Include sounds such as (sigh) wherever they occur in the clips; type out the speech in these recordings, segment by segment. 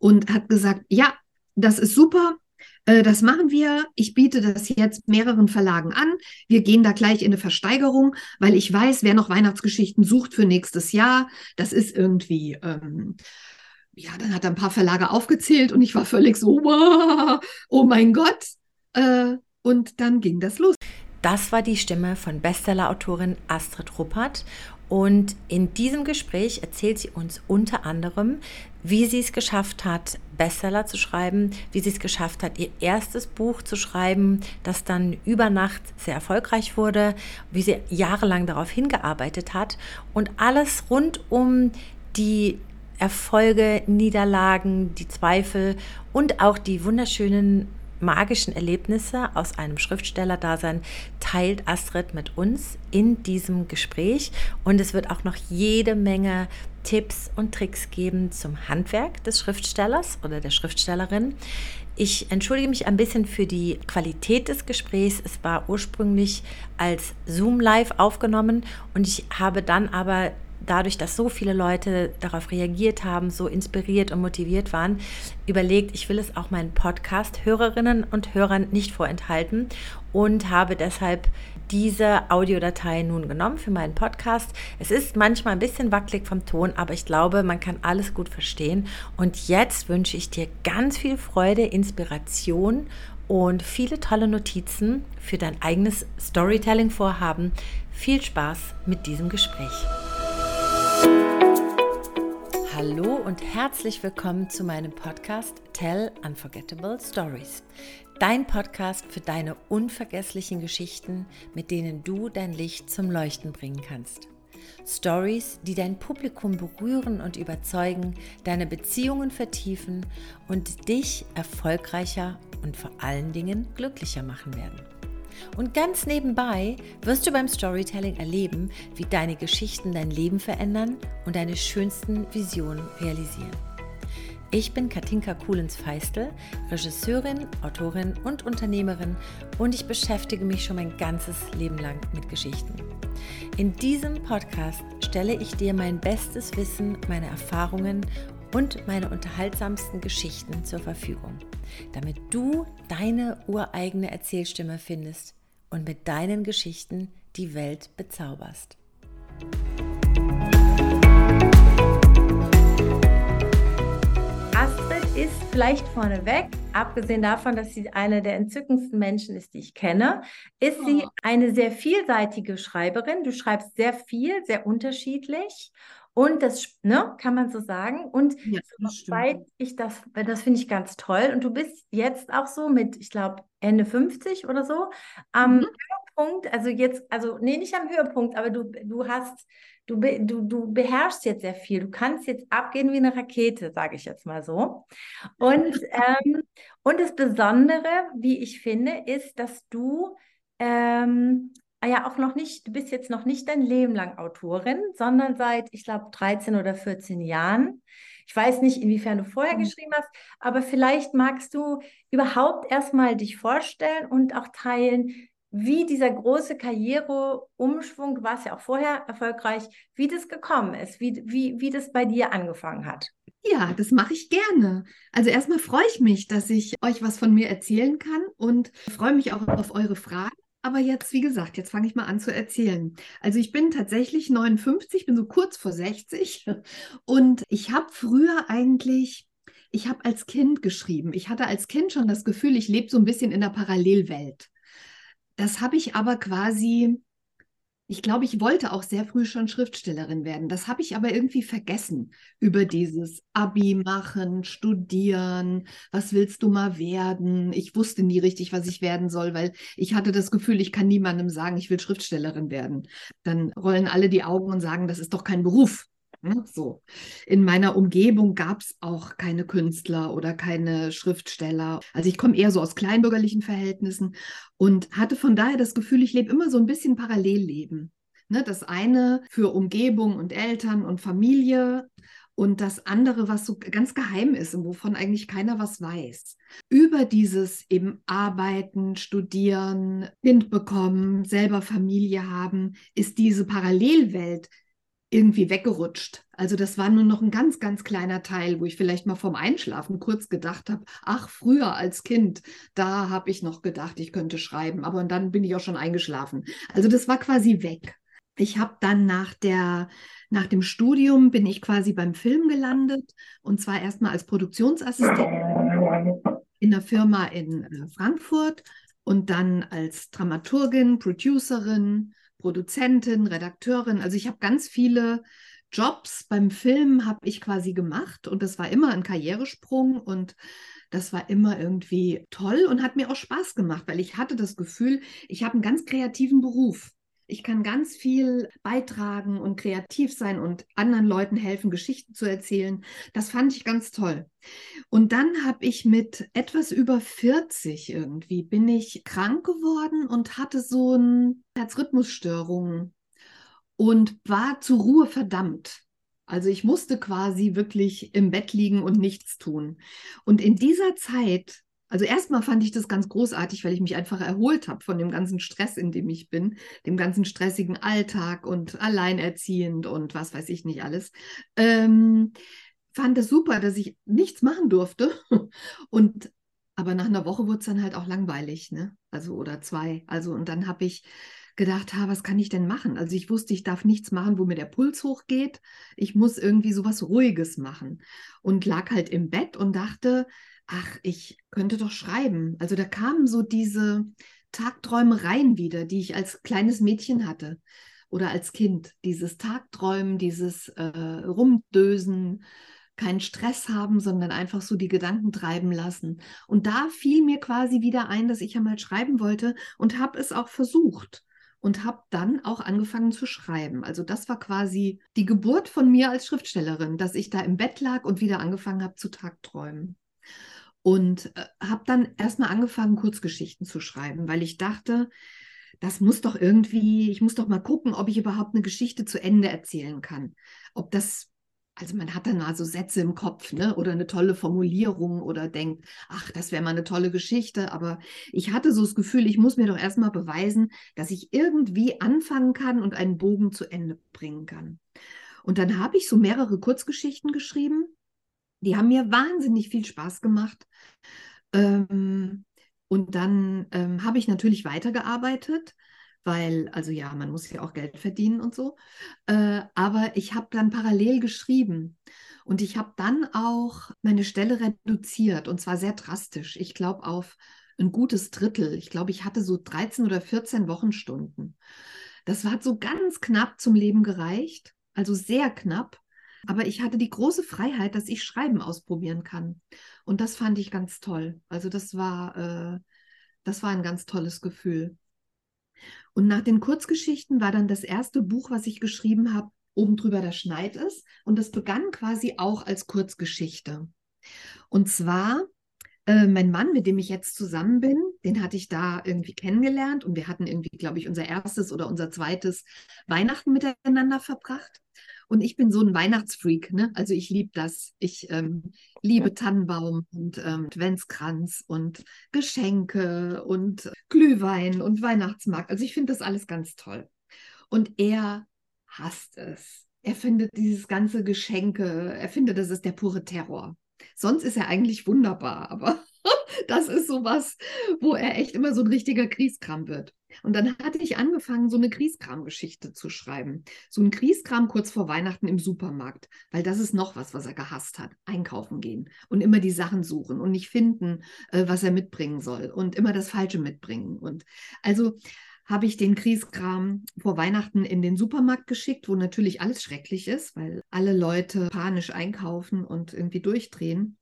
und hat gesagt, ja, das ist super, äh, das machen wir. Ich biete das jetzt mehreren Verlagen an. Wir gehen da gleich in eine Versteigerung, weil ich weiß, wer noch Weihnachtsgeschichten sucht für nächstes Jahr, das ist irgendwie, ähm, ja, dann hat er ein paar Verlage aufgezählt und ich war völlig so, oh mein Gott. Äh, und dann ging das los. Das war die Stimme von Bestsellerautorin Astrid Ruppert. Und in diesem Gespräch erzählt sie uns unter anderem, wie sie es geschafft hat, Bestseller zu schreiben, wie sie es geschafft hat, ihr erstes Buch zu schreiben, das dann über Nacht sehr erfolgreich wurde, wie sie jahrelang darauf hingearbeitet hat. Und alles rund um die Erfolge, Niederlagen, die Zweifel und auch die wunderschönen magischen Erlebnisse aus einem Schriftstellerdasein teilt Astrid mit uns in diesem Gespräch und es wird auch noch jede Menge Tipps und Tricks geben zum Handwerk des Schriftstellers oder der Schriftstellerin. Ich entschuldige mich ein bisschen für die Qualität des Gesprächs. Es war ursprünglich als Zoom Live aufgenommen und ich habe dann aber dadurch, dass so viele Leute darauf reagiert haben, so inspiriert und motiviert waren, überlegt, ich will es auch meinen Podcast-Hörerinnen und Hörern nicht vorenthalten und habe deshalb diese Audiodatei nun genommen für meinen Podcast. Es ist manchmal ein bisschen wackelig vom Ton, aber ich glaube, man kann alles gut verstehen. Und jetzt wünsche ich dir ganz viel Freude, Inspiration und viele tolle Notizen für dein eigenes Storytelling-Vorhaben. Viel Spaß mit diesem Gespräch. Hallo und herzlich willkommen zu meinem Podcast Tell Unforgettable Stories. Dein Podcast für deine unvergesslichen Geschichten, mit denen du dein Licht zum Leuchten bringen kannst. Stories, die dein Publikum berühren und überzeugen, deine Beziehungen vertiefen und dich erfolgreicher und vor allen Dingen glücklicher machen werden. Und ganz nebenbei wirst du beim Storytelling erleben, wie deine Geschichten dein Leben verändern und deine schönsten Visionen realisieren. Ich bin Katinka Kuhlens-Feistel, Regisseurin, Autorin und Unternehmerin und ich beschäftige mich schon mein ganzes Leben lang mit Geschichten. In diesem Podcast stelle ich dir mein bestes Wissen, meine Erfahrungen und meine unterhaltsamsten Geschichten zur Verfügung, damit du deine ureigene Erzählstimme findest und mit deinen Geschichten die Welt bezauberst. Astrid ist vielleicht vorneweg, abgesehen davon, dass sie eine der entzückendsten Menschen ist, die ich kenne, ist sie oh. eine sehr vielseitige Schreiberin. Du schreibst sehr viel, sehr unterschiedlich und das ne, kann man so sagen. Und ja, soweit ich das, das finde ich ganz toll. Und du bist jetzt auch so mit, ich glaube, Ende 50 oder so, am mhm. Höhepunkt, also jetzt, also nee, nicht am Höhepunkt, aber du, du hast, du, du, du beherrschst jetzt sehr viel. Du kannst jetzt abgehen wie eine Rakete, sage ich jetzt mal so. Und, (laughs) ähm, und das Besondere, wie ich finde, ist, dass du ähm, ja auch noch nicht, du bist jetzt noch nicht dein Leben lang Autorin, sondern seit, ich glaube, 13 oder 14 Jahren. Ich weiß nicht, inwiefern du vorher mhm. geschrieben hast, aber vielleicht magst du überhaupt erstmal dich vorstellen und auch teilen, wie dieser große Karriereumschwung, du warst ja auch vorher erfolgreich, wie das gekommen ist, wie, wie, wie das bei dir angefangen hat. Ja, das mache ich gerne. Also erstmal freue ich mich, dass ich euch was von mir erzählen kann und freue mich auch auf eure Fragen. Aber jetzt, wie gesagt, jetzt fange ich mal an zu erzählen. Also ich bin tatsächlich 59, bin so kurz vor 60 und ich habe früher eigentlich, ich habe als Kind geschrieben. Ich hatte als Kind schon das Gefühl, ich lebe so ein bisschen in der Parallelwelt. Das habe ich aber quasi ich glaube, ich wollte auch sehr früh schon Schriftstellerin werden. Das habe ich aber irgendwie vergessen über dieses Abi machen, studieren, was willst du mal werden? Ich wusste nie richtig, was ich werden soll, weil ich hatte das Gefühl, ich kann niemandem sagen, ich will Schriftstellerin werden. Dann rollen alle die Augen und sagen, das ist doch kein Beruf. Ne? So. In meiner Umgebung gab es auch keine Künstler oder keine Schriftsteller. Also ich komme eher so aus kleinbürgerlichen Verhältnissen und hatte von daher das Gefühl, ich lebe immer so ein bisschen Parallelleben. Ne? Das eine für Umgebung und Eltern und Familie und das andere, was so ganz geheim ist und wovon eigentlich keiner was weiß. Über dieses eben Arbeiten, Studieren, Kind bekommen, selber Familie haben, ist diese Parallelwelt irgendwie weggerutscht. Also das war nur noch ein ganz, ganz kleiner Teil, wo ich vielleicht mal vorm Einschlafen kurz gedacht habe, ach, früher als Kind, da habe ich noch gedacht, ich könnte schreiben, aber dann bin ich auch schon eingeschlafen. Also das war quasi weg. Ich habe dann nach der nach dem Studium bin ich quasi beim Film gelandet und zwar erstmal als Produktionsassistentin in einer Firma in äh, Frankfurt und dann als Dramaturgin, Producerin, Produzentin, Redakteurin. Also ich habe ganz viele Jobs beim Film habe ich quasi gemacht und das war immer ein Karrieresprung und das war immer irgendwie toll und hat mir auch Spaß gemacht, weil ich hatte das Gefühl, ich habe einen ganz kreativen Beruf. Ich kann ganz viel beitragen und kreativ sein und anderen Leuten helfen, Geschichten zu erzählen. Das fand ich ganz toll. Und dann habe ich mit etwas über 40 irgendwie, bin ich krank geworden und hatte so eine Herzrhythmusstörung und war zur Ruhe verdammt. Also ich musste quasi wirklich im Bett liegen und nichts tun. Und in dieser Zeit also erstmal fand ich das ganz großartig, weil ich mich einfach erholt habe von dem ganzen Stress, in dem ich bin, dem ganzen stressigen Alltag und alleinerziehend und was weiß ich nicht alles. Ähm, fand es super, dass ich nichts machen durfte. (laughs) Und aber nach einer Woche wurde es dann halt auch langweilig, ne? Also oder zwei. Also und dann habe ich gedacht, ha, was kann ich denn machen? Also ich wusste, ich darf nichts machen, wo mir der Puls hochgeht. Ich muss irgendwie sowas Ruhiges machen und lag halt im Bett und dachte, ach, ich könnte doch schreiben. Also da kamen so diese Tagträumereien wieder, die ich als kleines Mädchen hatte oder als Kind. Dieses Tagträumen, dieses äh, Rumdösen, keinen Stress haben, sondern einfach so die Gedanken treiben lassen. Und da fiel mir quasi wieder ein, dass ich einmal schreiben wollte und habe es auch versucht und habe dann auch angefangen zu schreiben. Also das war quasi die Geburt von mir als Schriftstellerin, dass ich da im Bett lag und wieder angefangen habe zu Tagträumen. Und äh, habe dann erstmal angefangen, Kurzgeschichten zu schreiben, weil ich dachte, das muss doch irgendwie, ich muss doch mal gucken, ob ich überhaupt eine Geschichte zu Ende erzählen kann. Ob das, also man hat dann mal so Sätze im Kopf, ne? Oder eine tolle Formulierung oder denkt, ach, das wäre mal eine tolle Geschichte. Aber ich hatte so das Gefühl, ich muss mir doch erstmal beweisen, dass ich irgendwie anfangen kann und einen Bogen zu Ende bringen kann. Und dann habe ich so mehrere Kurzgeschichten geschrieben die haben mir wahnsinnig viel Spaß gemacht. Ähm, und dann ähm, habe ich natürlich weitergearbeitet, weil, also ja, man muss ja auch Geld verdienen und so. Äh, aber ich habe dann parallel geschrieben. Und ich habe dann auch meine Stelle reduziert und zwar sehr drastisch. Ich glaube auf ein gutes Drittel. Ich glaube, ich hatte so 13 oder 14 Wochenstunden. Das hat so ganz knapp zum Leben gereicht, also sehr knapp. Aber ich hatte die große Freiheit, dass ich Schreiben ausprobieren kann. Und das fand ich ganz toll. Also das war, äh, das war ein ganz tolles Gefühl. Und nach den Kurzgeschichten war dann das erste Buch, was ich geschrieben habe, oben drüber der Schneid ist. Und das begann quasi auch als Kurzgeschichte. Und zwar äh, mein Mann, mit dem ich jetzt zusammen bin, den hatte ich da irgendwie kennengelernt und wir hatten irgendwie, glaube ich, unser erstes oder unser zweites Weihnachten miteinander verbracht. Und ich bin so ein Weihnachtsfreak, ne? Also ich liebe das. Ich ähm, liebe Tannenbaum und ähm, Adventskranz und Geschenke und Glühwein und Weihnachtsmarkt. Also ich finde das alles ganz toll. Und er hasst es. Er findet dieses ganze Geschenke, er findet, das ist der pure Terror. Sonst ist er eigentlich wunderbar, aber (laughs) das ist sowas, wo er echt immer so ein richtiger Kriegskram wird. Und dann hatte ich angefangen, so eine Kriegskram-Geschichte zu schreiben. So ein Kriegskram kurz vor Weihnachten im Supermarkt, weil das ist noch was, was er gehasst hat. Einkaufen gehen und immer die Sachen suchen und nicht finden, äh, was er mitbringen soll und immer das Falsche mitbringen. Und also habe ich den Kriegskram vor Weihnachten in den Supermarkt geschickt, wo natürlich alles schrecklich ist, weil alle Leute panisch einkaufen und irgendwie durchdrehen.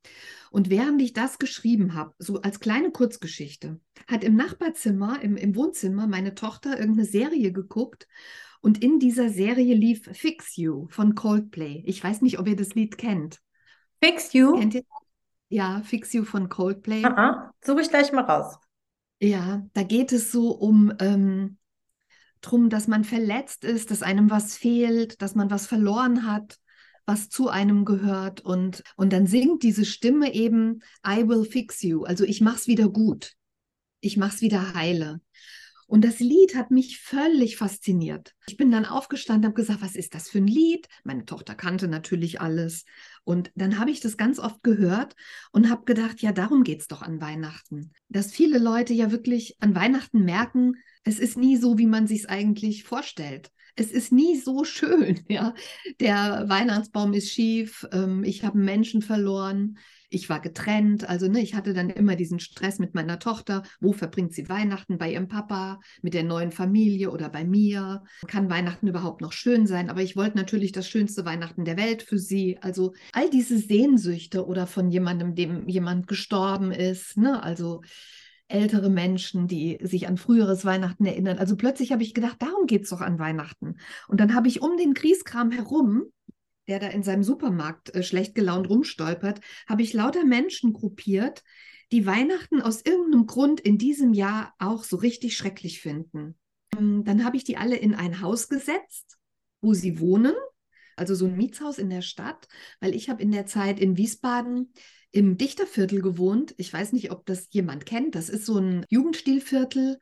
Und während ich das geschrieben habe, so als kleine Kurzgeschichte, hat im Nachbarzimmer, im, im Wohnzimmer meine Tochter irgendeine Serie geguckt und in dieser Serie lief Fix You von Coldplay. Ich weiß nicht, ob ihr das Lied kennt. Fix You? Kennt ihr? Ja, Fix You von Coldplay. Aha, suche ich gleich mal raus. Ja, da geht es so um ähm, drum, dass man verletzt ist, dass einem was fehlt, dass man was verloren hat, was zu einem gehört und und dann singt diese Stimme eben I will fix you, also ich mach's wieder gut. Ich mach's wieder heile. Und das Lied hat mich völlig fasziniert. Ich bin dann aufgestanden, habe gesagt, was ist das für ein Lied? Meine Tochter kannte natürlich alles. Und dann habe ich das ganz oft gehört und habe gedacht, ja, darum geht es doch an Weihnachten. Dass viele Leute ja wirklich an Weihnachten merken, es ist nie so, wie man sich es eigentlich vorstellt. Es ist nie so schön, (laughs) ja. Der Weihnachtsbaum ist schief, ähm, ich habe Menschen verloren, ich war getrennt, also ne, ich hatte dann immer diesen Stress mit meiner Tochter. Wo verbringt sie Weihnachten? Bei ihrem Papa, mit der neuen Familie oder bei mir? Kann Weihnachten überhaupt noch schön sein? Aber ich wollte natürlich das schönste Weihnachten der Welt für sie. Also all diese Sehnsüchte oder von jemandem, dem jemand gestorben ist, ne? Also ältere Menschen, die sich an früheres Weihnachten erinnern. Also plötzlich habe ich gedacht, darum geht es doch an Weihnachten. Und dann habe ich um den Kriegskram herum der da in seinem Supermarkt äh, schlecht gelaunt rumstolpert, habe ich lauter Menschen gruppiert, die Weihnachten aus irgendeinem Grund in diesem Jahr auch so richtig schrecklich finden. Ähm, dann habe ich die alle in ein Haus gesetzt, wo sie wohnen, also so ein Mietshaus in der Stadt, weil ich habe in der Zeit in Wiesbaden im Dichterviertel gewohnt. Ich weiß nicht, ob das jemand kennt. Das ist so ein Jugendstilviertel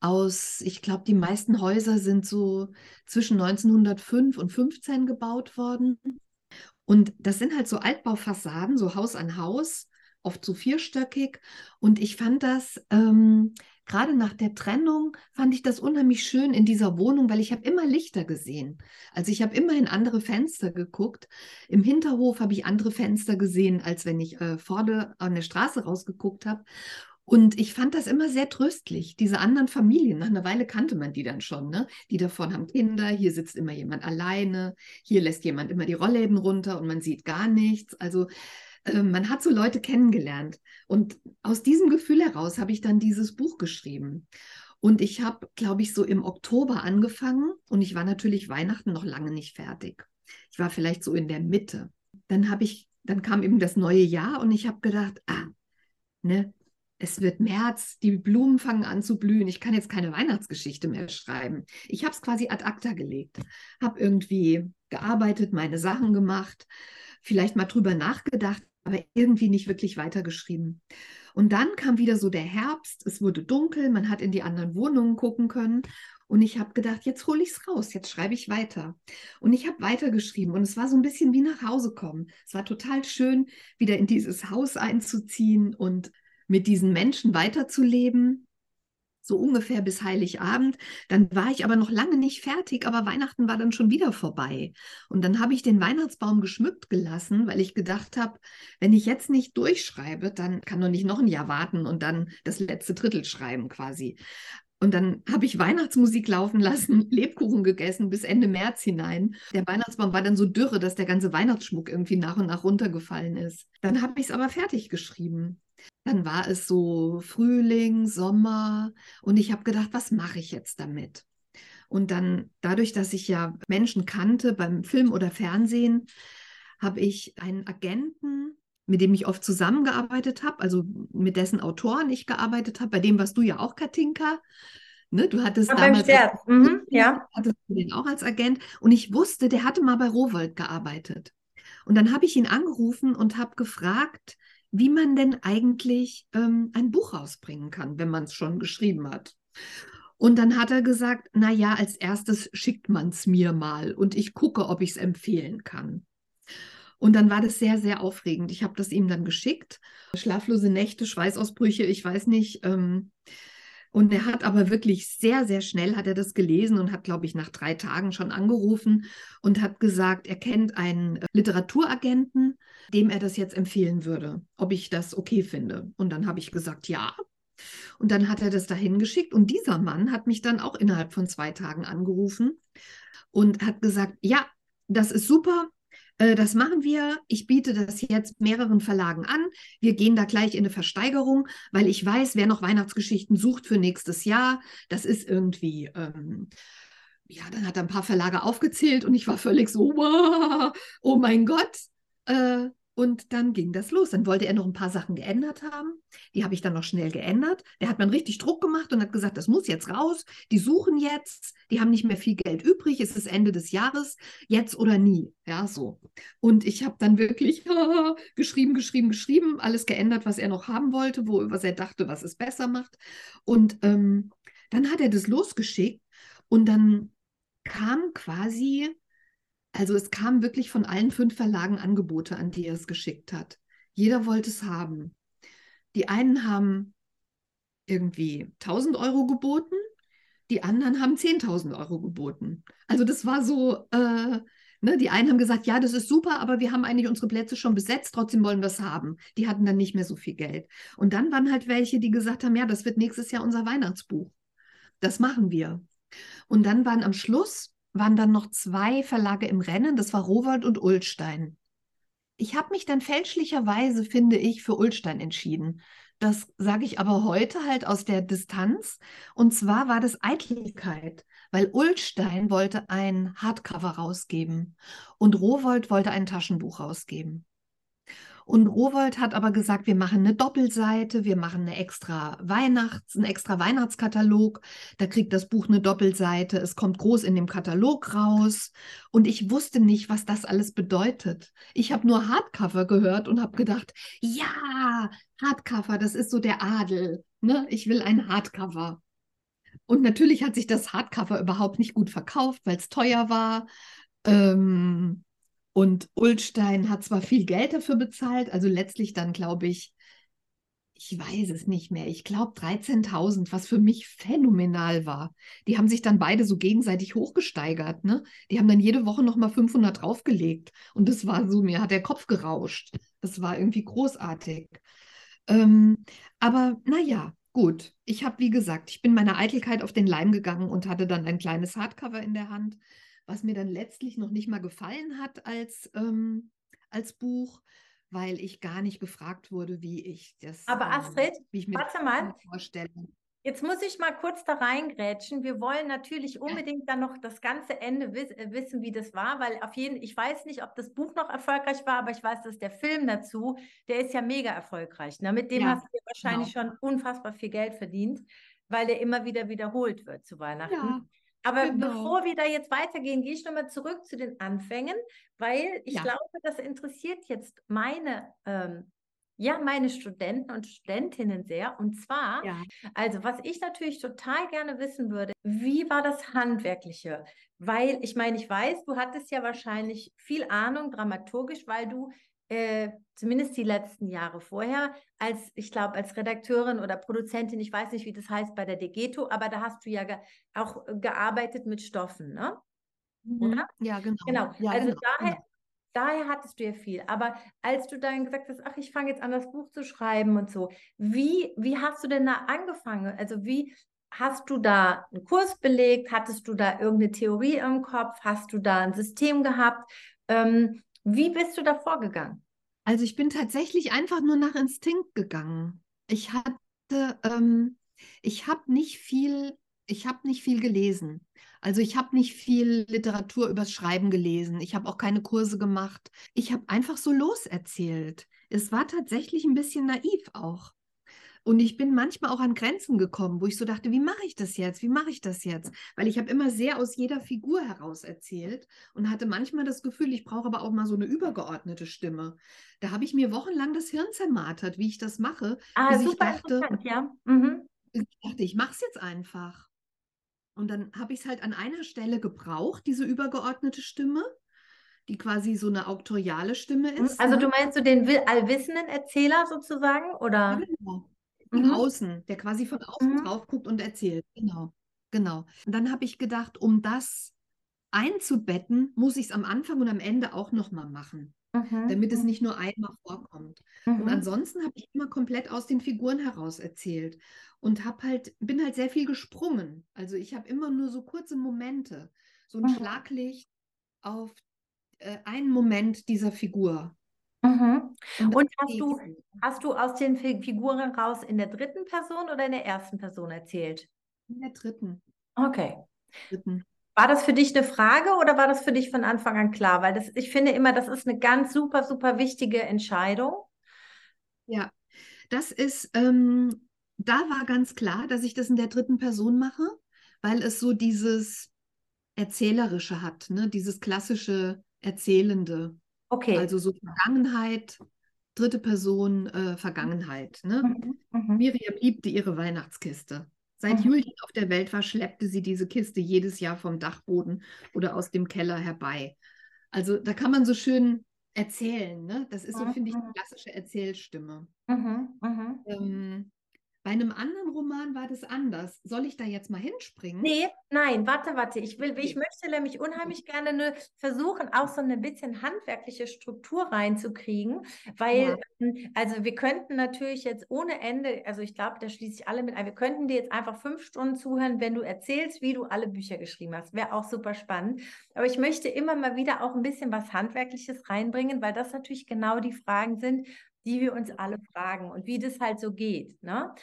aus, ich glaube, die meisten Häuser sind so zwischen 1905 und 15 gebaut worden. Und das sind halt so Altbaufassaden, so Haus an Haus, oft so vierstöckig. Und ich fand das, ähm, gerade nach der Trennung, fand ich das unheimlich schön in dieser Wohnung, weil ich habe immer Lichter gesehen. Also ich habe immer in andere Fenster geguckt. Im Hinterhof habe ich andere Fenster gesehen, als wenn ich äh, vorne an der Straße rausgeguckt habe. Und ich fand das immer sehr tröstlich. Diese anderen Familien, nach einer Weile kannte man die dann schon, ne? Die davon haben Kinder, hier sitzt immer jemand alleine, hier lässt jemand immer die Rollläden runter und man sieht gar nichts. Also äh, man hat so Leute kennengelernt. Und aus diesem Gefühl heraus habe ich dann dieses Buch geschrieben. Und ich habe, glaube ich, so im Oktober angefangen und ich war natürlich Weihnachten noch lange nicht fertig. Ich war vielleicht so in der Mitte. Dann habe ich, dann kam eben das neue Jahr und ich habe gedacht, ah, ne, es wird März, die Blumen fangen an zu blühen. Ich kann jetzt keine Weihnachtsgeschichte mehr schreiben. Ich habe es quasi ad acta gelegt, habe irgendwie gearbeitet, meine Sachen gemacht, vielleicht mal drüber nachgedacht, aber irgendwie nicht wirklich weitergeschrieben. Und dann kam wieder so der Herbst, es wurde dunkel, man hat in die anderen Wohnungen gucken können. Und ich habe gedacht, jetzt hole ich es raus, jetzt schreibe ich weiter. Und ich habe weitergeschrieben und es war so ein bisschen wie nach Hause kommen. Es war total schön, wieder in dieses Haus einzuziehen und mit diesen Menschen weiterzuleben, so ungefähr bis Heiligabend. Dann war ich aber noch lange nicht fertig, aber Weihnachten war dann schon wieder vorbei. Und dann habe ich den Weihnachtsbaum geschmückt gelassen, weil ich gedacht habe, wenn ich jetzt nicht durchschreibe, dann kann doch nicht noch ein Jahr warten und dann das letzte Drittel schreiben quasi. Und dann habe ich Weihnachtsmusik laufen lassen, (laughs) Lebkuchen gegessen bis Ende März hinein. Der Weihnachtsbaum war dann so dürre, dass der ganze Weihnachtsschmuck irgendwie nach und nach runtergefallen ist. Dann habe ich es aber fertig geschrieben. Dann war es so Frühling, Sommer und ich habe gedacht, was mache ich jetzt damit? Und dann, dadurch, dass ich ja Menschen kannte beim Film oder Fernsehen, habe ich einen Agenten, mit dem ich oft zusammengearbeitet habe, also mit dessen Autoren ich gearbeitet habe, bei dem warst du ja auch, Katinka. Ne, du hattest ja, damals als, mhm, ja. hattest du den auch als Agent und ich wusste, der hatte mal bei Rowold gearbeitet. Und dann habe ich ihn angerufen und habe gefragt, wie man denn eigentlich ähm, ein Buch rausbringen kann, wenn man es schon geschrieben hat. Und dann hat er gesagt, na ja, als erstes schickt man es mir mal und ich gucke, ob ich es empfehlen kann. Und dann war das sehr, sehr aufregend. Ich habe das ihm dann geschickt. Schlaflose Nächte, Schweißausbrüche, ich weiß nicht. Ähm, und er hat aber wirklich sehr, sehr schnell hat er das gelesen und hat, glaube ich, nach drei Tagen schon angerufen und hat gesagt, er kennt einen Literaturagenten, dem er das jetzt empfehlen würde, ob ich das okay finde. Und dann habe ich gesagt, ja. Und dann hat er das dahin geschickt und dieser Mann hat mich dann auch innerhalb von zwei Tagen angerufen und hat gesagt, ja, das ist super, äh, das machen wir. Ich biete das jetzt mehreren Verlagen an. Wir gehen da gleich in eine Versteigerung, weil ich weiß, wer noch Weihnachtsgeschichten sucht für nächstes Jahr, das ist irgendwie. Ähm, ja, dann hat er ein paar Verlage aufgezählt und ich war völlig so, (laughs) wow, oh mein Gott, äh, und dann ging das los. Dann wollte er noch ein paar Sachen geändert haben. Die habe ich dann noch schnell geändert. Der hat man richtig Druck gemacht und hat gesagt, das muss jetzt raus. Die suchen jetzt. Die haben nicht mehr viel Geld übrig. Es ist Ende des Jahres. Jetzt oder nie. Ja, so. Und ich habe dann wirklich (laughs) geschrieben, geschrieben, geschrieben. Alles geändert, was er noch haben wollte, wo, was er dachte, was es besser macht. Und ähm, dann hat er das losgeschickt und dann kam quasi, also es kam wirklich von allen fünf Verlagen Angebote, an die er es geschickt hat. Jeder wollte es haben. Die einen haben irgendwie 1000 Euro geboten, die anderen haben 10.000 Euro geboten. Also das war so, äh, ne, die einen haben gesagt, ja, das ist super, aber wir haben eigentlich unsere Plätze schon besetzt, trotzdem wollen wir es haben. Die hatten dann nicht mehr so viel Geld. Und dann waren halt welche, die gesagt haben, ja, das wird nächstes Jahr unser Weihnachtsbuch. Das machen wir. Und dann waren am Schluss, waren dann noch zwei Verlage im Rennen, das war Rowold und Ulstein. Ich habe mich dann fälschlicherweise, finde ich, für Ulstein entschieden. Das sage ich aber heute halt aus der Distanz. Und zwar war das Eitelkeit, weil Ulstein wollte ein Hardcover rausgeben und Rowold wollte ein Taschenbuch rausgeben. Und Rowold hat aber gesagt, wir machen eine Doppelseite, wir machen eine extra Weihnachts, einen extra Weihnachtskatalog. Da kriegt das Buch eine Doppelseite. Es kommt groß in dem Katalog raus. Und ich wusste nicht, was das alles bedeutet. Ich habe nur Hardcover gehört und habe gedacht, ja, Hardcover, das ist so der Adel. Ne? Ich will ein Hardcover. Und natürlich hat sich das Hardcover überhaupt nicht gut verkauft, weil es teuer war. Ähm, und Ulstein hat zwar viel Geld dafür bezahlt, also letztlich dann, glaube ich, ich weiß es nicht mehr, ich glaube 13.000, was für mich phänomenal war. Die haben sich dann beide so gegenseitig hochgesteigert. Ne? Die haben dann jede Woche nochmal 500 draufgelegt. Und das war so, mir hat der Kopf gerauscht. Das war irgendwie großartig. Ähm, aber naja, gut. Ich habe, wie gesagt, ich bin meiner Eitelkeit auf den Leim gegangen und hatte dann ein kleines Hardcover in der Hand was mir dann letztlich noch nicht mal gefallen hat als, ähm, als Buch, weil ich gar nicht gefragt wurde, wie ich das Aber ähm, Astrid, ähm, wie ich mir warte mal. vorstelle. Jetzt muss ich mal kurz da reingrätschen. Wir wollen natürlich unbedingt dann noch das ganze Ende wiss äh, wissen, wie das war, weil auf jeden ich weiß nicht, ob das Buch noch erfolgreich war, aber ich weiß, dass der Film dazu, der ist ja mega erfolgreich. Ne? Mit dem ja, hast du wahrscheinlich genau. schon unfassbar viel Geld verdient, weil der immer wieder wiederholt wird zu Weihnachten. Ja. Aber genau. bevor wir da jetzt weitergehen, gehe ich nochmal zurück zu den Anfängen, weil ich ja. glaube, das interessiert jetzt meine, ähm, ja, meine Studenten und Studentinnen sehr. Und zwar, ja. also was ich natürlich total gerne wissen würde, wie war das Handwerkliche? Weil ich meine, ich weiß, du hattest ja wahrscheinlich viel Ahnung dramaturgisch, weil du äh, zumindest die letzten Jahre vorher, als ich glaube, als Redakteurin oder Produzentin, ich weiß nicht, wie das heißt bei der Degeto, aber da hast du ja ge auch gearbeitet mit Stoffen, ne? Mhm. Oder? Ja, genau. Genau. Ja, also genau. daher, daher hattest du ja viel. Aber als du dann gesagt hast, ach, ich fange jetzt an, das Buch zu schreiben und so, wie, wie hast du denn da angefangen? Also wie hast du da einen Kurs belegt? Hattest du da irgendeine Theorie im Kopf? Hast du da ein System gehabt? Ähm, wie bist du da vorgegangen? Also ich bin tatsächlich einfach nur nach Instinkt gegangen. Ich hatte, ähm, ich habe nicht viel, ich habe nicht viel gelesen. Also ich habe nicht viel Literatur übers Schreiben gelesen. Ich habe auch keine Kurse gemacht. Ich habe einfach so loserzählt. Es war tatsächlich ein bisschen naiv auch. Und ich bin manchmal auch an Grenzen gekommen, wo ich so dachte, wie mache ich das jetzt? Wie mache ich das jetzt? Weil ich habe immer sehr aus jeder Figur heraus erzählt und hatte manchmal das Gefühl, ich brauche aber auch mal so eine übergeordnete Stimme. Da habe ich mir wochenlang das Hirn zermartert, wie ich das mache. Ah, bis super ich dachte, ja. Mhm. Ich dachte, ich mache es jetzt einfach. Und dann habe ich es halt an einer Stelle gebraucht, diese übergeordnete Stimme die quasi so eine auktoriale Stimme ist. Also ne? du meinst du den allwissenden Erzähler sozusagen, oder? Ja, genau von mhm. außen, der quasi von außen mhm. drauf guckt und erzählt. Genau, genau. Und dann habe ich gedacht, um das einzubetten, muss ich es am Anfang und am Ende auch nochmal machen. Mhm. Damit es nicht nur einmal vorkommt. Und mhm. ansonsten habe ich immer komplett aus den Figuren heraus erzählt und habe halt, bin halt sehr viel gesprungen. Also ich habe immer nur so kurze Momente, so ein mhm. Schlaglicht auf äh, einen Moment dieser Figur. Mhm. Und, Und hast du, hast du aus den Figuren raus in der dritten Person oder in der ersten Person erzählt? In der dritten. Okay. Dritten. War das für dich eine Frage oder war das für dich von Anfang an klar? Weil das, ich finde immer, das ist eine ganz super, super wichtige Entscheidung. Ja, das ist, ähm, da war ganz klar, dass ich das in der dritten Person mache, weil es so dieses Erzählerische hat, ne? dieses klassische Erzählende. Okay. Also so Vergangenheit, dritte Person, äh, Vergangenheit. Ne? Mhm, mhm. Miriam liebte ihre Weihnachtskiste. Seit mhm. Julien auf der Welt war, schleppte sie diese Kiste jedes Jahr vom Dachboden oder aus dem Keller herbei. Also da kann man so schön erzählen. Ne? Das ist so, mhm. finde ich, eine klassische Erzählstimme. Mhm. mhm. Ähm, bei einem anderen Roman war das anders. Soll ich da jetzt mal hinspringen? Nee, nein, warte, warte. Ich will, ich möchte nämlich unheimlich gerne ne, versuchen, auch so eine bisschen handwerkliche Struktur reinzukriegen, weil, ja. Ähm, also wir könnten natürlich jetzt ohne Ende, also ich glaube, da schließe ich alle mit ein, wir könnten dir jetzt einfach fünf Stunden zuhören, wenn du erzählst, wie du alle Bücher geschrieben hast. Wäre auch super spannend. Aber ich möchte immer mal wieder auch ein bisschen was Handwerkliches reinbringen, weil das natürlich genau die Fragen sind, die wir uns alle fragen und wie das halt so geht. Ne?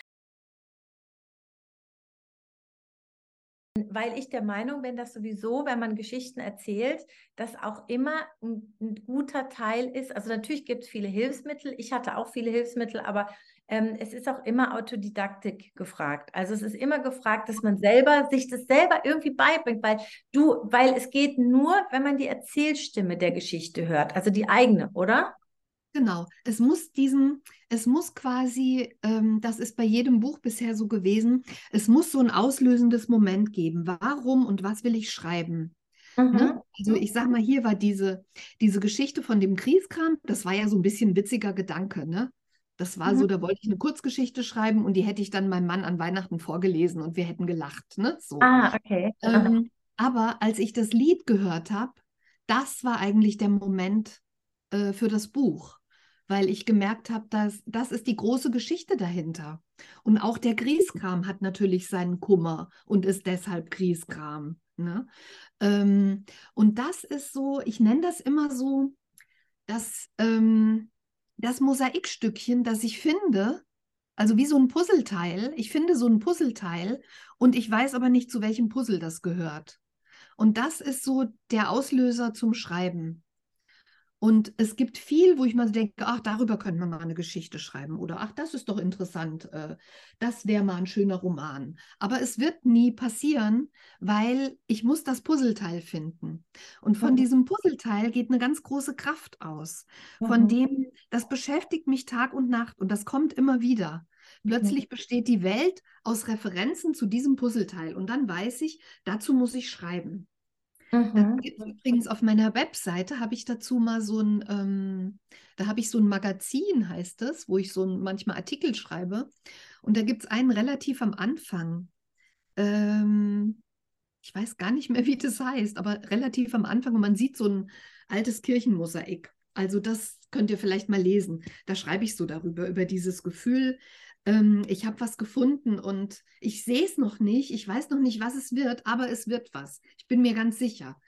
Weil ich der Meinung bin, dass sowieso, wenn man Geschichten erzählt, das auch immer ein, ein guter Teil ist. Also natürlich gibt es viele Hilfsmittel. Ich hatte auch viele Hilfsmittel, aber ähm, es ist auch immer Autodidaktik gefragt. Also es ist immer gefragt, dass man selber sich das selber irgendwie beibringt, weil du, weil es geht nur, wenn man die Erzählstimme der Geschichte hört, also die eigene, oder? Genau, es muss diesen, es muss quasi, ähm, das ist bei jedem Buch bisher so gewesen, es muss so ein auslösendes Moment geben. Warum und was will ich schreiben? Ne? Mhm. Ne? Also ich sag mal, hier war diese, diese Geschichte von dem Kriegskram, das war ja so ein bisschen ein witziger Gedanke, ne? Das war mhm. so, da wollte ich eine Kurzgeschichte schreiben und die hätte ich dann meinem Mann an Weihnachten vorgelesen und wir hätten gelacht, ne? So. Ah, okay. Ähm, aber als ich das Lied gehört habe, das war eigentlich der Moment äh, für das Buch weil ich gemerkt habe, dass das ist die große Geschichte dahinter. Und auch der Grieskram hat natürlich seinen Kummer und ist deshalb Grieskram. Ne? Ähm, und das ist so, ich nenne das immer so, dass ähm, das Mosaikstückchen, das ich finde, also wie so ein Puzzleteil, ich finde so ein Puzzleteil und ich weiß aber nicht, zu welchem Puzzle das gehört. Und das ist so der Auslöser zum Schreiben. Und es gibt viel, wo ich mal denke, ach, darüber könnte man mal eine Geschichte schreiben oder ach, das ist doch interessant, äh, das wäre mal ein schöner Roman. Aber es wird nie passieren, weil ich muss das Puzzleteil finden. Und von mhm. diesem Puzzleteil geht eine ganz große Kraft aus. Von mhm. dem, das beschäftigt mich Tag und Nacht und das kommt immer wieder. Plötzlich mhm. besteht die Welt aus Referenzen zu diesem Puzzleteil und dann weiß ich, dazu muss ich schreiben. Mhm. übrigens auf meiner Webseite habe ich dazu mal so ein, ähm, da habe ich so ein Magazin, heißt es, wo ich so ein, manchmal Artikel schreibe. Und da gibt es einen relativ am Anfang. Ähm, ich weiß gar nicht mehr, (laughs) wie das heißt, aber relativ am Anfang und man sieht so ein altes Kirchenmosaik. Also das könnt ihr vielleicht mal lesen. Da schreibe ich so darüber, über dieses Gefühl, ähm, ich habe was gefunden und ich sehe es noch nicht, ich weiß noch nicht, was es wird, aber es wird was. Ich bin mir ganz sicher.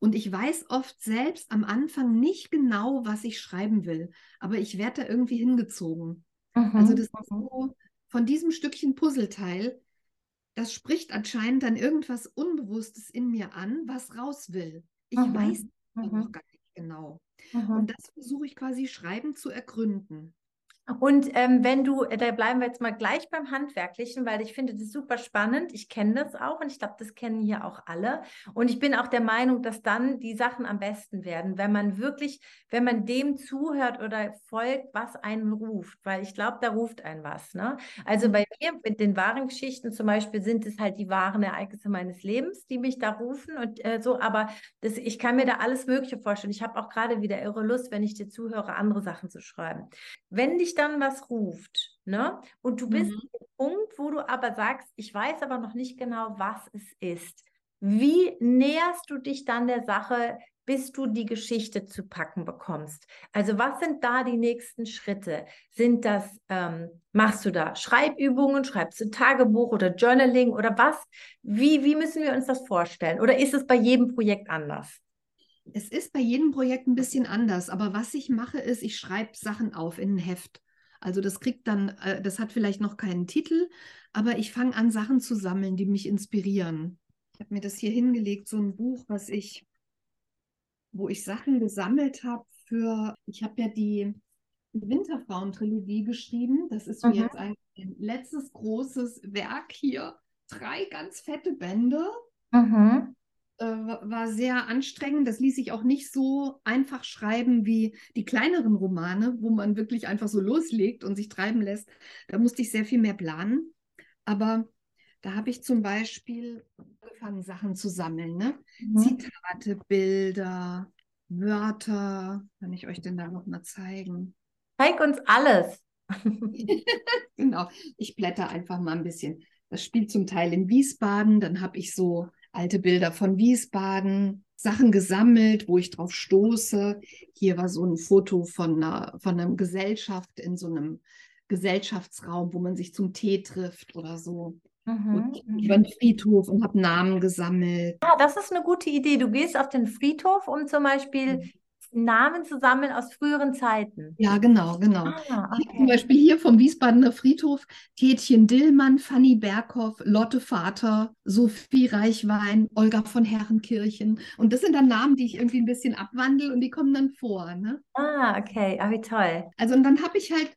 Und ich weiß oft selbst am Anfang nicht genau, was ich schreiben will, aber ich werde da irgendwie hingezogen. Mhm. Also das ist mhm. so von diesem Stückchen Puzzleteil, das spricht anscheinend dann irgendwas Unbewusstes in mir an, was raus will. Ich mhm. weiß mhm. noch gar nicht genau. Mhm. Und das versuche ich quasi schreiben zu ergründen. Und ähm, wenn du, äh, da bleiben wir jetzt mal gleich beim Handwerklichen, weil ich finde das super spannend. Ich kenne das auch und ich glaube, das kennen hier auch alle. Und ich bin auch der Meinung, dass dann die Sachen am besten werden, wenn man wirklich, wenn man dem zuhört oder folgt, was einen ruft, weil ich glaube, da ruft ein was. Ne? Also bei mir mit den wahren Geschichten zum Beispiel sind es halt die wahren Ereignisse meines Lebens, die mich da rufen und äh, so. Aber das, ich kann mir da alles Mögliche vorstellen. Ich habe auch gerade wieder irre Lust, wenn ich dir zuhöre, andere Sachen zu schreiben. Wenn dich dann was ruft, ne? Und du bist mhm. am Punkt, wo du aber sagst, ich weiß aber noch nicht genau, was es ist. Wie näherst du dich dann der Sache, bis du die Geschichte zu packen bekommst? Also was sind da die nächsten Schritte? Sind das, ähm, machst du da Schreibübungen, schreibst du Tagebuch oder Journaling oder was? Wie, wie müssen wir uns das vorstellen? Oder ist es bei jedem Projekt anders? Es ist bei jedem Projekt ein bisschen anders, aber was ich mache, ist, ich schreibe Sachen auf in ein Heft. Also das kriegt dann, äh, das hat vielleicht noch keinen Titel, aber ich fange an, Sachen zu sammeln, die mich inspirieren. Ich habe mir das hier hingelegt, so ein Buch, was ich, wo ich Sachen gesammelt habe für, ich habe ja die Winterfrauen-Trilogie geschrieben. Das ist mhm. jetzt ein, ein, letztes großes Werk hier. Drei ganz fette Bände. Mhm äh, war sehr anstrengend. Das ließ sich auch nicht so einfach schreiben wie die kleineren Romane, wo man wirklich einfach so loslegt und sich treiben lässt. Da musste ich sehr viel mehr planen. Aber Da habe ich zum Beispiel angefangen, Sachen zu sammeln. Ne? Mhm. Zitate, Bilder, Wörter. Kann ich euch denn da noch mal zeigen? Zeig uns alles. (laughs) (laughs) genau. Ich blätter einfach mal ein bisschen. Das spielt zum Teil in Wiesbaden. Dann habe ich so alte Bilder von Wiesbaden, Sachen gesammelt, wo ich drauf stoße. Hier war so ein Foto von einer, von einer Gesellschaft in so einem Gesellschaftsraum, wo man sich zum Tee trifft oder so. Mhm, mhm. über den Friedhof und habe Namen gesammelt. Ja, das ist eine gute Idee. Du gehst auf den Friedhof, um zum Beispiel mhm. Namen zu sammeln aus früheren Zeiten. Ja, genau, genau. Ah, okay. Zum Beispiel hier vom Wiesbadener Friedhof Tätchen Dillmann, Fanny Berghoff, Lotte Vater, Sophie Reichwein, Olga von Herrenkirchen. Und das sind dann Namen, die ich irgendwie ein bisschen abwandle und die kommen dann vor. Ne? Ah, okay. Ah, wie toll. Also und dann habe ich halt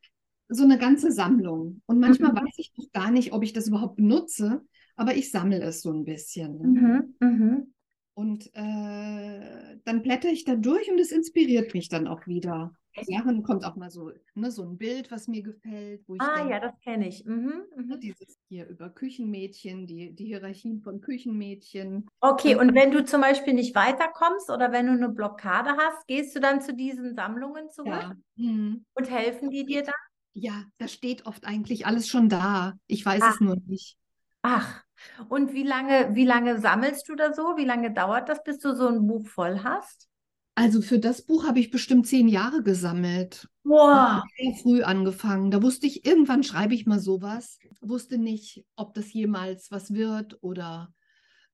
so eine ganze Sammlung. Und manchmal mhm. weiß ich noch gar nicht, ob ich das überhaupt benutze, aber ich sammle es so ein bisschen. Mhm. Mhm. Und äh, dann blätter ich da durch und es inspiriert mich dann auch wieder. Ja, dann kommt auch mal so, ne, so ein Bild, was mir gefällt. Wo ich ah, denke, ja, das kenne ich. Mhm, ne, mhm. Dieses hier über Küchenmädchen, die, die Hierarchien von Küchenmädchen. Okay, und wenn du zum Beispiel nicht weiterkommst oder wenn du eine Blockade hast, gehst du dann zu diesen Sammlungen zurück? Ja. Mhm. Und helfen die dir dann? Ja, da steht oft eigentlich alles schon da. Ich weiß Ach. es nur nicht. Ach, und wie lange, wie lange sammelst du da so? Wie lange dauert das, bis du so ein Buch voll hast? Also für das Buch habe ich bestimmt zehn Jahre gesammelt. Wow. Sehr früh angefangen. Da wusste ich, irgendwann schreibe ich mal sowas. Wusste nicht, ob das jemals was wird oder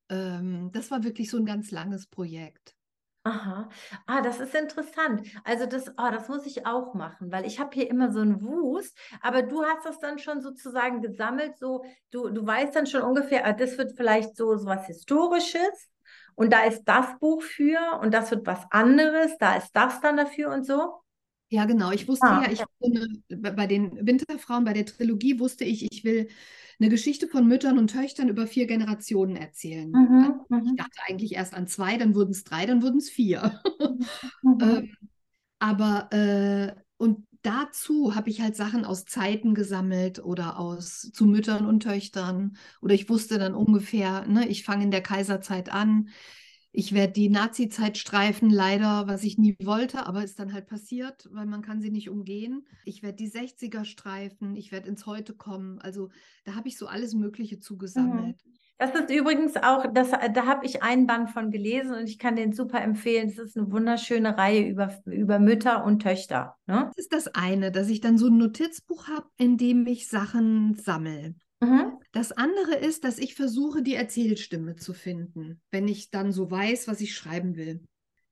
ähm, das war wirklich so ein ganz langes Projekt. Aha. Ah, das ist interessant. Also das, oh, das muss ich auch machen, weil ich habe hier immer so einen Wust, aber du hast das dann schon sozusagen gesammelt, so du, du weißt dann schon ungefähr, ah, das wird vielleicht so, so was Historisches und da ist das Buch für und das wird was anderes, da ist das dann dafür und so. Ja, genau. Ich wusste ah, ja, ich bei den Winterfrauen, bei der Trilogie wusste ich, ich will eine Geschichte von Müttern und Töchtern über vier Generationen erzählen. Mhm, also ich mhm. dachte eigentlich erst an zwei, dann wurden es drei, dann wurden es vier. (laughs) Mhm. ähm, aber äh, und dazu habe ich halt Sachen aus Zeiten gesammelt oder aus zu Müttern und Töchtern. Oder ich wusste dann ungefähr, ne, ich fange in der Kaiserzeit an. Ich werde die Nazi-Zeit streifen, leider, was ich nie wollte, aber ist dann halt passiert, weil man kann sie nicht umgehen. Ich werde die 60er streifen, ich werde ins Heute kommen. Also da habe ich so alles Mögliche zugesammelt. Mhm. Das ist übrigens auch, das, da habe ich einen Band von gelesen und ich kann den super empfehlen. Das ist eine wunderschöne Reihe über, über Mütter und Töchter. Ne? Das ist das eine, dass ich dann so ein Notizbuch habe, in dem ich Sachen sammle. Mhm. Das andere ist, dass ich versuche, die Erzählstimme zu finden, wenn ich dann so weiß, was ich schreiben will.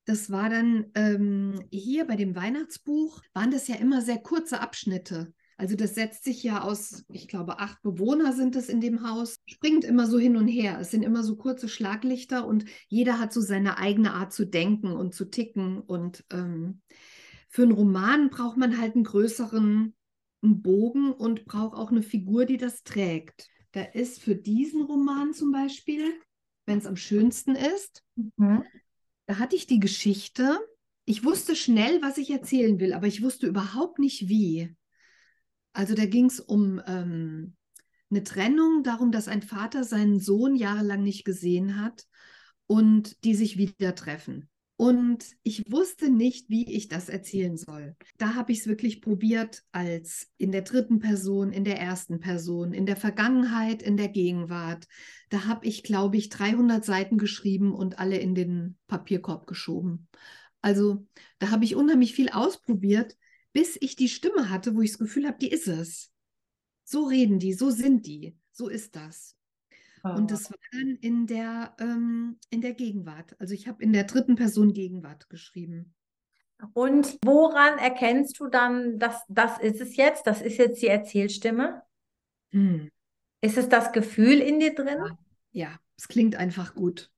Das war dann ähm, hier bei dem Weihnachtsbuch, waren das ja immer sehr kurze Abschnitte. Also das setzt sich ja aus, ich glaube, acht Bewohner sind es in dem Haus, springt immer so hin und her. Es sind immer so kurze Schlaglichter und jeder hat so seine eigene Art zu denken und zu ticken. Und ähm, für einen Roman braucht man halt einen größeren einen Bogen und brauche auch eine Figur, die das trägt. Da ist für diesen Roman zum Beispiel, wenn es am schönsten ist, mhm. da hatte ich die Geschichte. Ich wusste schnell, was ich erzählen will, aber ich wusste überhaupt nicht wie. Also da ging es um ähm, eine Trennung, darum, dass ein Vater seinen Sohn jahrelang nicht gesehen hat und die sich wieder treffen. Und ich wusste nicht, wie ich das erzählen soll. Da habe ich es wirklich probiert, als in der dritten Person, in der ersten Person, in der Vergangenheit, in der Gegenwart. Da habe ich, glaube ich, 300 Seiten geschrieben und alle in den Papierkorb geschoben. Also da habe ich unheimlich viel ausprobiert, bis ich die Stimme hatte, wo ich das Gefühl habe, die ist es. So reden die, so sind die, so ist das. Und das war dann in der, ähm, in der Gegenwart. Also ich habe in der dritten Person Gegenwart geschrieben. Und woran erkennst du dann, dass das ist es jetzt, das ist jetzt die Erzählstimme? Hm. Ist es das Gefühl in dir drin? Ja, ja es klingt einfach gut.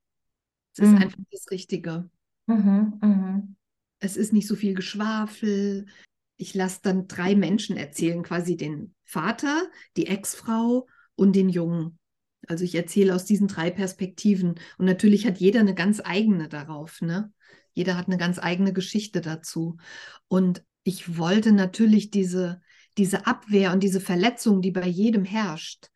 Es ist mhm. einfach das Richtige. Mhm, mh. Es ist nicht so viel Geschwafel. Ich lasse dann drei Menschen erzählen, quasi den Vater, die Ex-Frau und den Jungen. Also ich erzähle aus diesen drei Perspektiven und natürlich hat jeder eine ganz eigene darauf, ne? Jeder hat eine ganz eigene Geschichte dazu. Und ich wollte natürlich diese, diese Abwehr und diese Verletzung, die bei jedem herrscht,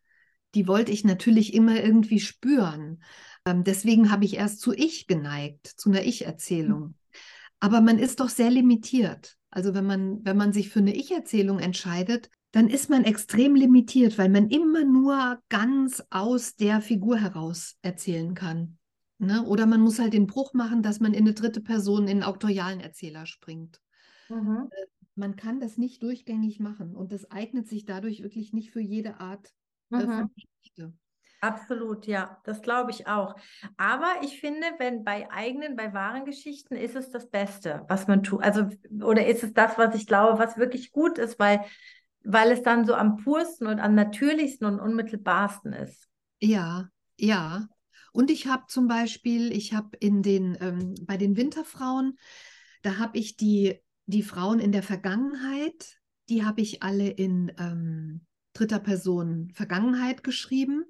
die wollte ich natürlich immer irgendwie spüren. Ähm, deswegen habe ich erst zu Ich geneigt, zu einer Ich-Erzählung. Aber man ist doch sehr limitiert. Also wenn man, wenn man sich für eine Ich-Erzählung entscheidet, dann ist man extrem limitiert, weil man immer nur ganz aus der Figur heraus erzählen kann. Ne? Oder man muss halt den Bruch machen, dass man in eine dritte Person, in einen auktorialen Erzähler springt. Mhm. Äh, man kann das nicht durchgängig machen und das eignet sich dadurch wirklich nicht für jede Art äh, von Geschichte. Absolut, ja, das glaube ich auch. Aber ich finde, wenn bei eigenen, bei wahren Geschichten ist es das Beste, was man tut. Also, oder ist es das, was ich glaube, was wirklich gut ist, weil, weil es dann so am pursten und am natürlichsten und unmittelbarsten ist. Ja, ja. Und ich habe zum Beispiel, ich habe in den, ähm, bei den Winterfrauen, da habe ich die, die Frauen in der Vergangenheit, die habe ich alle in ähm, dritter Person Vergangenheit geschrieben.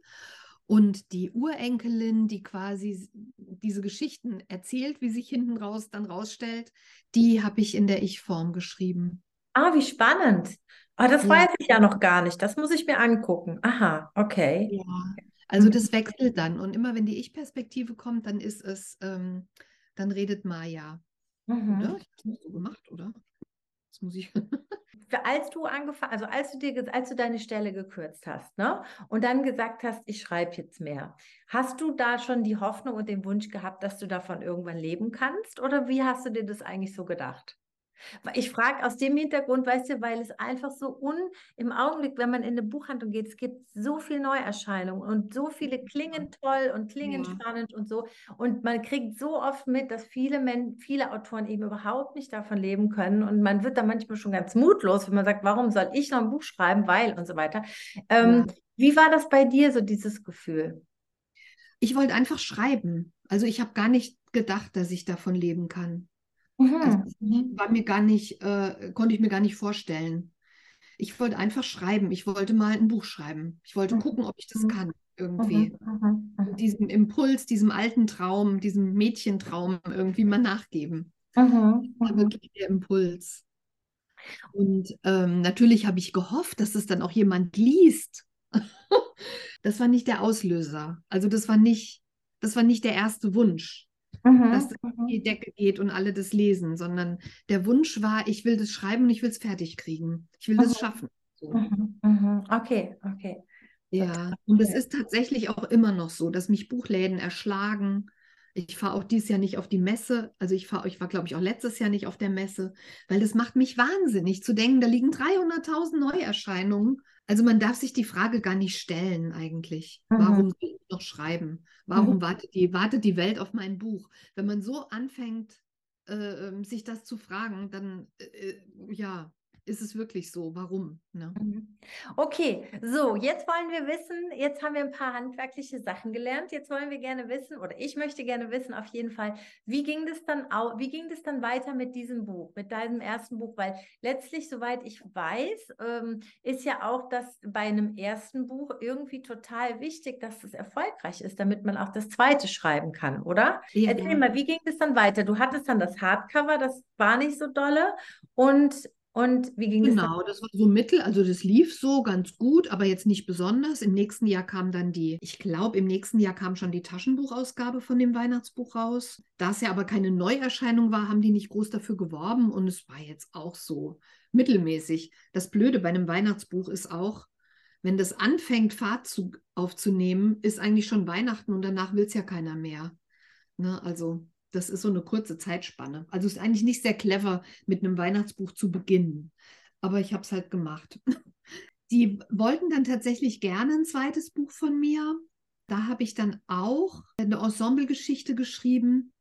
Und die Urenkelin, die quasi diese Geschichten erzählt, wie sich hinten raus dann rausstellt, die habe ich in der Ich-Form geschrieben. Ah, wie spannend. Oh, das weiß ich ja noch gar nicht. Das muss ich mir angucken. Aha, okay. Ja, also mhm. das wechselt dann. Und immer wenn die Ich-Perspektive kommt, dann ist es, ähm, dann redet Maya. Mhm. Oder? Ich habe es so gemacht, oder? Das muss ich. (laughs) als du angefangen, also als du dir, als du deine Stelle gekürzt hast, ne, und dann gesagt hast, ich schreibe jetzt mehr, hast du da schon die Hoffnung und den Wunsch gehabt, dass du davon irgendwann leben kannst? Oder wie hast du dir das eigentlich so gedacht? Ich frage aus dem Hintergrund, weißt du, weil es einfach so un im Augenblick, wenn man in eine Buchhandlung geht, es gibt so viele Neuerscheinungen und so viele klingen toll und klingen ja. spannend und so. Und man kriegt so oft mit, dass viele, Men viele Autoren eben überhaupt nicht davon leben können. Und man wird da manchmal schon ganz mutlos, wenn man sagt, warum soll ich noch ein Buch schreiben, weil und so weiter. Ähm, ja. Wie war das bei dir, so dieses Gefühl? Ich wollte einfach schreiben. Also ich habe gar nicht gedacht, dass ich davon leben kann. Also mhm. war mir gar nicht, äh, konnte ich mir gar nicht vorstellen. Ich wollte einfach schreiben. Ich wollte mal ein Buch schreiben. Ich wollte mhm. gucken, ob ich das mhm. kann irgendwie. Mhm. mhm. Diesem Impuls, diesem alten Traum, diesem Mädchentraum irgendwie mal nachgeben. Mhm. Das war wirklich der Impuls. Und ähm, natürlich habe ich gehofft, dass es dann auch jemand liest. (laughs) das war nicht der Auslöser. Also das war nicht, das war nicht der erste Wunsch mhm. dass das in die Decke geht und alle das lesen, sondern der Wunsch war, ich will das schreiben und ich will es fertig kriegen. Ich will mhm. das schaffen. So. Mhm. mhm. Okay, okay. Ja, und es ist tatsächlich auch immer noch so, dass mich Buchläden erschlagen. Ich fahre auch dieses Jahr nicht auf die Messe. Also ich fahre, ich war, glaube ich, auch letztes Jahr nicht auf der Messe, weil das macht mich wahnsinnig zu denken, da liegen 300.000 Neuerscheinungen also man darf sich die Frage gar nicht stellen eigentlich. Mhm. Warum will ich noch schreiben? Warum mhm. wartet, die, wartet die Welt auf mein Buch? Wenn man so anfängt, äh, ähm, sich das zu fragen, dann äh, äh ja, ist es wirklich so? Warum? Ne? Mhm. Okay, so, jetzt wollen wir wissen, jetzt haben wir ein paar handwerkliche Sachen gelernt. Jetzt wollen wir gerne wissen, oder ich möchte gerne wissen, auf jeden Fall, wie ging das dann, wie ging das dann weiter mit diesem Buch, mit deinem ersten Buch? Weil letztlich, soweit ich weiß, ähm, ist ja auch das bei einem ersten Buch irgendwie total wichtig, dass es erfolgreich ist, damit man auch das zweite schreiben kann, oder? Ja. Erzähl mal, wie ging das dann weiter? Du hattest dann das Hardcover, das war nicht so dolle. Und und wie ging genau, das? Genau, das war so mittel, also das lief so ganz gut, aber jetzt nicht besonders. Im nächsten Jahr kam dann die, ich glaube, im nächsten Jahr kam schon die Taschenbuchausgabe von dem Weihnachtsbuch raus. Da es ja aber keine Neuerscheinung war, haben die nicht groß dafür geworben und es war jetzt auch so mittelmäßig. Das Blöde bei einem Weihnachtsbuch ist auch, wenn das anfängt, Fahrt zu, aufzunehmen, ist eigentlich schon Weihnachten und danach will es ja keiner mehr. Ne, also das ist so eine kurze Zeitspanne. Also ist eigentlich nicht sehr clever, mit einem Weihnachtsbuch zu beginnen. Aber ich habe es halt gemacht. (laughs) Die wollten dann tatsächlich gerne ein zweites Buch von mir. Da habe ich dann auch eine Ensemblegeschichte geschrieben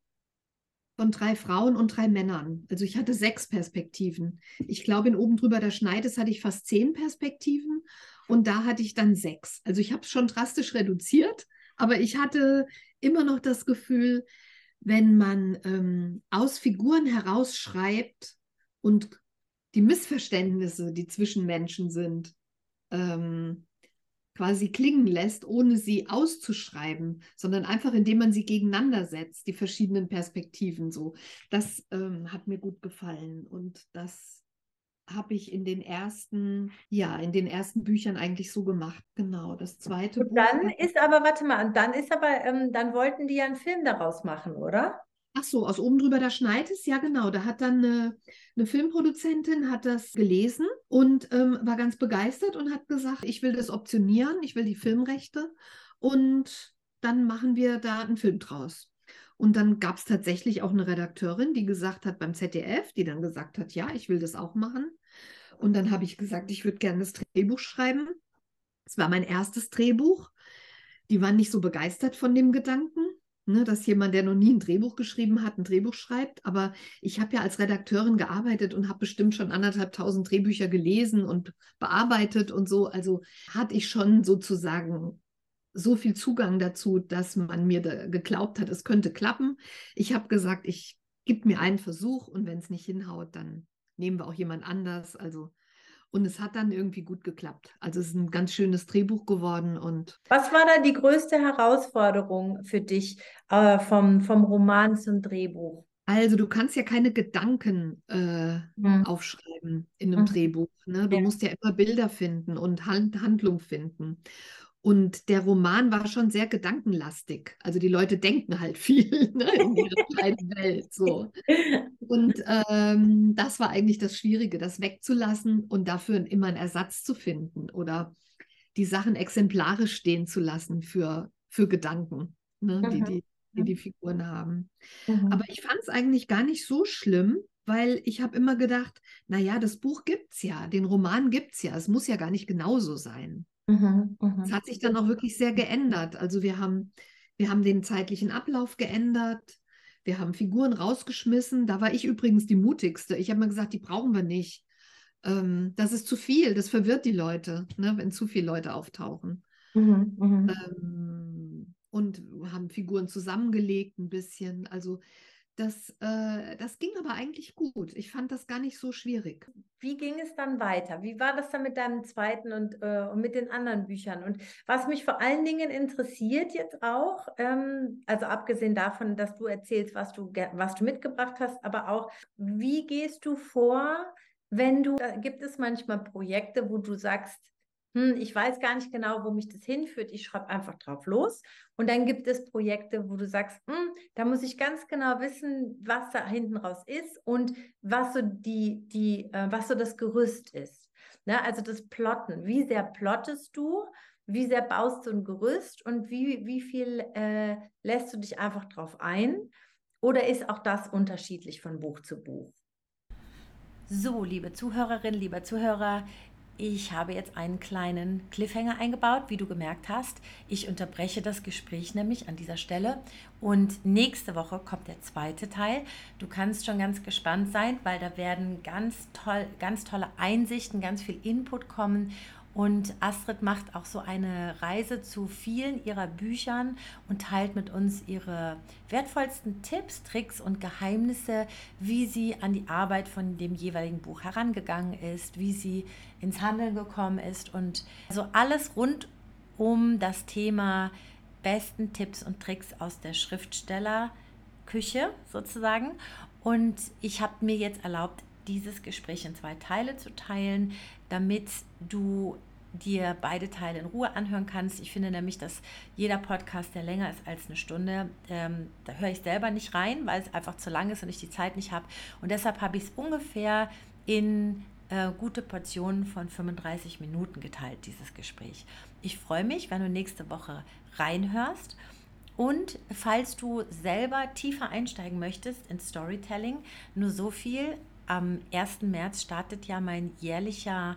von drei Frauen und drei Männern. Also ich hatte sechs Perspektiven. Ich glaube, in oben drüber der Schneides hatte ich fast zehn Perspektiven und da hatte ich dann sechs. Also ich habe es schon drastisch reduziert, aber ich hatte immer noch das Gefühl, wenn man ähm, aus Figuren herausschreibt und die Missverständnisse, die zwischen Menschen sind, ähm, quasi klingen lässt, ohne sie auszuschreiben, sondern einfach indem man sie gegeneinander setzt, die verschiedenen Perspektiven so. Das ähm, hat mir gut gefallen und das habe ich in den ersten, ja, in den ersten Büchern eigentlich so gemacht. Genau, das zweite und Dann ist aber, warte mal, und dann ist aber, ähm, dann wollten die ja einen Film daraus machen, oder? Ach so, aus oben drüber, da schneit es, ja genau. Da hat dann eine, eine Filmproduzentin hat das gelesen und ähm, war ganz begeistert und hat gesagt, ich will das optionieren, ich will die Filmrechte und dann machen wir da einen Film draus. Und dann gab es tatsächlich auch eine Redakteurin, die gesagt hat beim ZDF, die dann gesagt hat, ja, ich will das auch machen. Und dann habe ich gesagt, ich würde gerne das Drehbuch schreiben. Es war mein erstes Drehbuch. Die waren nicht so begeistert von dem Gedanken, ne, dass jemand, der noch nie ein Drehbuch geschrieben hat, ein Drehbuch schreibt. Aber ich habe ja als Redakteurin gearbeitet und habe bestimmt schon anderthalb tausend Drehbücher gelesen und bearbeitet und so. Also hatte ich schon sozusagen so viel Zugang dazu, dass man mir da geglaubt hat, es könnte klappen. Ich habe gesagt, ich gebe mir einen Versuch und wenn es nicht hinhaut, dann nehmen wir auch jemand anders. Also und es hat dann irgendwie gut geklappt. Also es ist ein ganz schönes Drehbuch geworden und. Was war da die größte Herausforderung für dich äh, vom, vom Roman zum Drehbuch? Also du kannst ja keine Gedanken äh, hm. aufschreiben in einem hm. Drehbuch. Ne? Du ja. musst ja immer Bilder finden und Hand Handlung finden. Und der Roman war schon sehr gedankenlastig. Also die Leute denken halt viel (laughs) ne, in ihrer (laughs) kleinen Welt. So. Und ähm, das war eigentlich das Schwierige, das wegzulassen und dafür immer einen Ersatz zu finden oder die Sachen exemplarisch stehen zu lassen für, für Gedanken, ne, mhm. die, die, die, die Figuren haben. Mhm. Aber ich fand es eigentlich gar nicht so schlimm, weil ich habe immer gedacht, naja, das Buch gibt es ja, den Roman gibt es ja, es muss ja gar nicht genauso sein. Mhm, mh. Es hat sich dann auch wirklich sehr geändert. Also wir haben, wir haben den zeitlichen Ablauf geändert. Wir haben Figuren rausgeschmissen. Da war ich übrigens die mutigste. Ich habe mal gesagt, die brauchen wir nicht. Ähm, das ist zu viel. Das verwirrt die Leute, ne, wenn zu viele Leute auftauchen. Mhm, mh. ähm, und haben Figuren zusammengelegt ein bisschen. Also das, äh, das ging aber eigentlich gut. Ich fand das gar nicht so schwierig. Wie ging es dann weiter? Wie war das dann mit deinem zweiten und, äh, und mit den anderen Büchern? Und was mich vor allen Dingen interessiert jetzt auch, ähm, also abgesehen davon, dass du erzählst, was du, was du mitgebracht hast, aber auch, wie gehst du vor, wenn du, gibt es manchmal Projekte, wo du sagst, hm, ich weiß gar nicht genau, wo mich das hinführt, ich schreibe einfach drauf los. Und dann gibt es Projekte, wo du sagst, hm, da muss ich ganz genau wissen, was da hinten raus ist und was so die, die, äh, was so das Gerüst ist. Ne? Also das Plotten. Wie sehr plottest du? Wie sehr baust du ein Gerüst und wie, wie viel äh, lässt du dich einfach drauf ein? Oder ist auch das unterschiedlich von Buch zu Buch? So, liebe Zuhörerinnen, lieber Zuhörer, ich habe jetzt einen kleinen Cliffhanger eingebaut, wie du gemerkt hast. Ich unterbreche das Gespräch nämlich an dieser Stelle und nächste Woche kommt der zweite Teil. Du kannst schon ganz gespannt sein, weil da werden ganz toll, ganz tolle Einsichten, ganz viel Input kommen und Astrid macht auch so eine Reise zu vielen ihrer Büchern und teilt mit uns ihre wertvollsten Tipps, Tricks und Geheimnisse, wie sie an die Arbeit von dem jeweiligen Buch herangegangen ist, wie sie ins Handeln gekommen ist und so alles rund um das Thema besten Tipps und Tricks aus der Schriftstellerküche sozusagen. Und ich habe mir jetzt erlaubt, dieses Gespräch in zwei Teile zu teilen, damit du dir beide Teile in Ruhe anhören kannst. Ich finde nämlich, dass jeder Podcast, der länger ist als eine Stunde, ähm, da höre ich selber nicht rein, weil es einfach zu lang ist und ich die Zeit nicht habe. Und deshalb habe ich es ungefähr in äh, gute Portionen von 35 Minuten geteilt, dieses Gespräch. Ich freue mich, wenn du nächste Woche reinhörst. Und falls du selber tiefer einsteigen möchtest ins Storytelling, nur so viel. Am 1. März startet ja mein jährlicher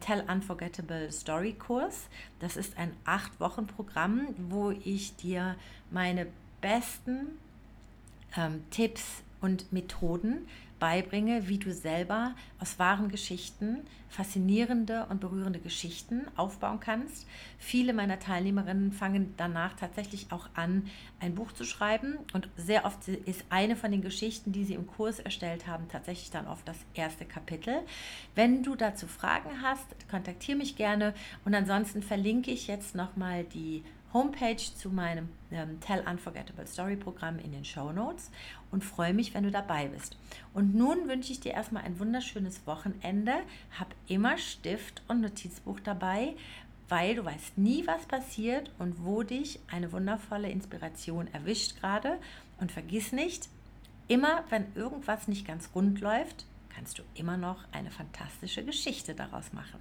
Tell Unforgettable Story Kurs. Das ist ein acht Wochen Programm, wo ich dir meine besten ähm, Tipps und Methoden beibringe, wie du selber aus wahren Geschichten faszinierende und berührende Geschichten aufbauen kannst. Viele meiner Teilnehmerinnen fangen danach tatsächlich auch an, ein Buch zu schreiben und sehr oft ist eine von den Geschichten, die sie im Kurs erstellt haben, tatsächlich dann oft das erste Kapitel. Wenn du dazu Fragen hast, kontaktiere mich gerne und ansonsten verlinke ich jetzt nochmal die Homepage zu meinem ähm, Tell Unforgettable Story Programm in den Show Notes und freue mich, wenn du dabei bist. Und nun wünsche ich dir erstmal ein wunderschönes Wochenende. Hab immer Stift und Notizbuch dabei, weil du weißt nie, was passiert und wo dich eine wundervolle Inspiration erwischt gerade. Und vergiss nicht, immer wenn irgendwas nicht ganz rund läuft, kannst du immer noch eine fantastische Geschichte daraus machen.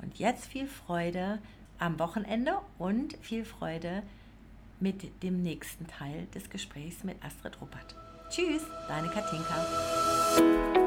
Und jetzt viel Freude am Wochenende und viel Freude mit dem nächsten Teil des Gesprächs mit Astrid Ruppert. Tschüss, deine Katinka.